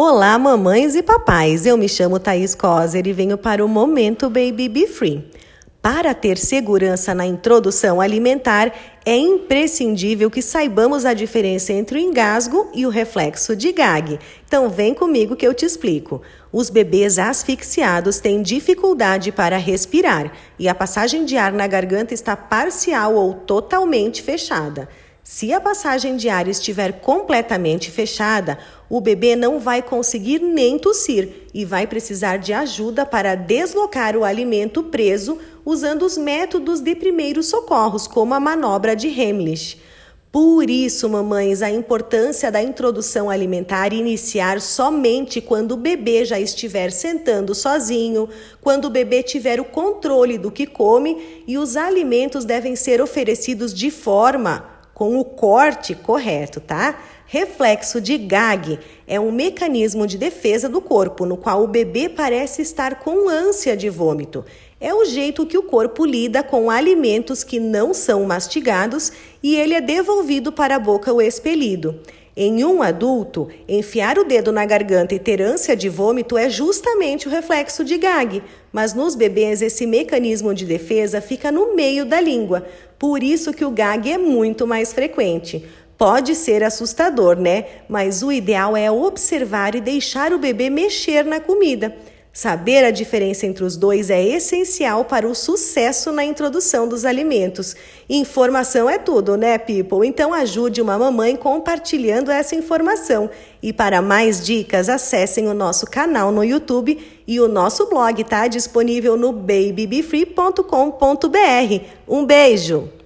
Olá, mamães e papais. Eu me chamo Thaís Coser e venho para o Momento Baby Be Free. Para ter segurança na introdução alimentar, é imprescindível que saibamos a diferença entre o engasgo e o reflexo de gag. Então, vem comigo que eu te explico. Os bebês asfixiados têm dificuldade para respirar e a passagem de ar na garganta está parcial ou totalmente fechada. Se a passagem de ar estiver completamente fechada, o bebê não vai conseguir nem tossir e vai precisar de ajuda para deslocar o alimento preso usando os métodos de primeiros socorros, como a manobra de Heimlich. Por isso, mamães, a importância da introdução alimentar iniciar somente quando o bebê já estiver sentando sozinho, quando o bebê tiver o controle do que come e os alimentos devem ser oferecidos de forma com o corte correto, tá? Reflexo de gag é um mecanismo de defesa do corpo no qual o bebê parece estar com ânsia de vômito. É o jeito que o corpo lida com alimentos que não são mastigados e ele é devolvido para a boca ou expelido. Em um adulto, enfiar o dedo na garganta e ter ânsia de vômito é justamente o reflexo de gag, mas nos bebês esse mecanismo de defesa fica no meio da língua, por isso que o gag é muito mais frequente. Pode ser assustador, né? Mas o ideal é observar e deixar o bebê mexer na comida. Saber a diferença entre os dois é essencial para o sucesso na introdução dos alimentos. Informação é tudo, né, people? Então ajude uma mamãe compartilhando essa informação. E para mais dicas, acessem o nosso canal no YouTube e o nosso blog está disponível no babybefree.com.br. Um beijo!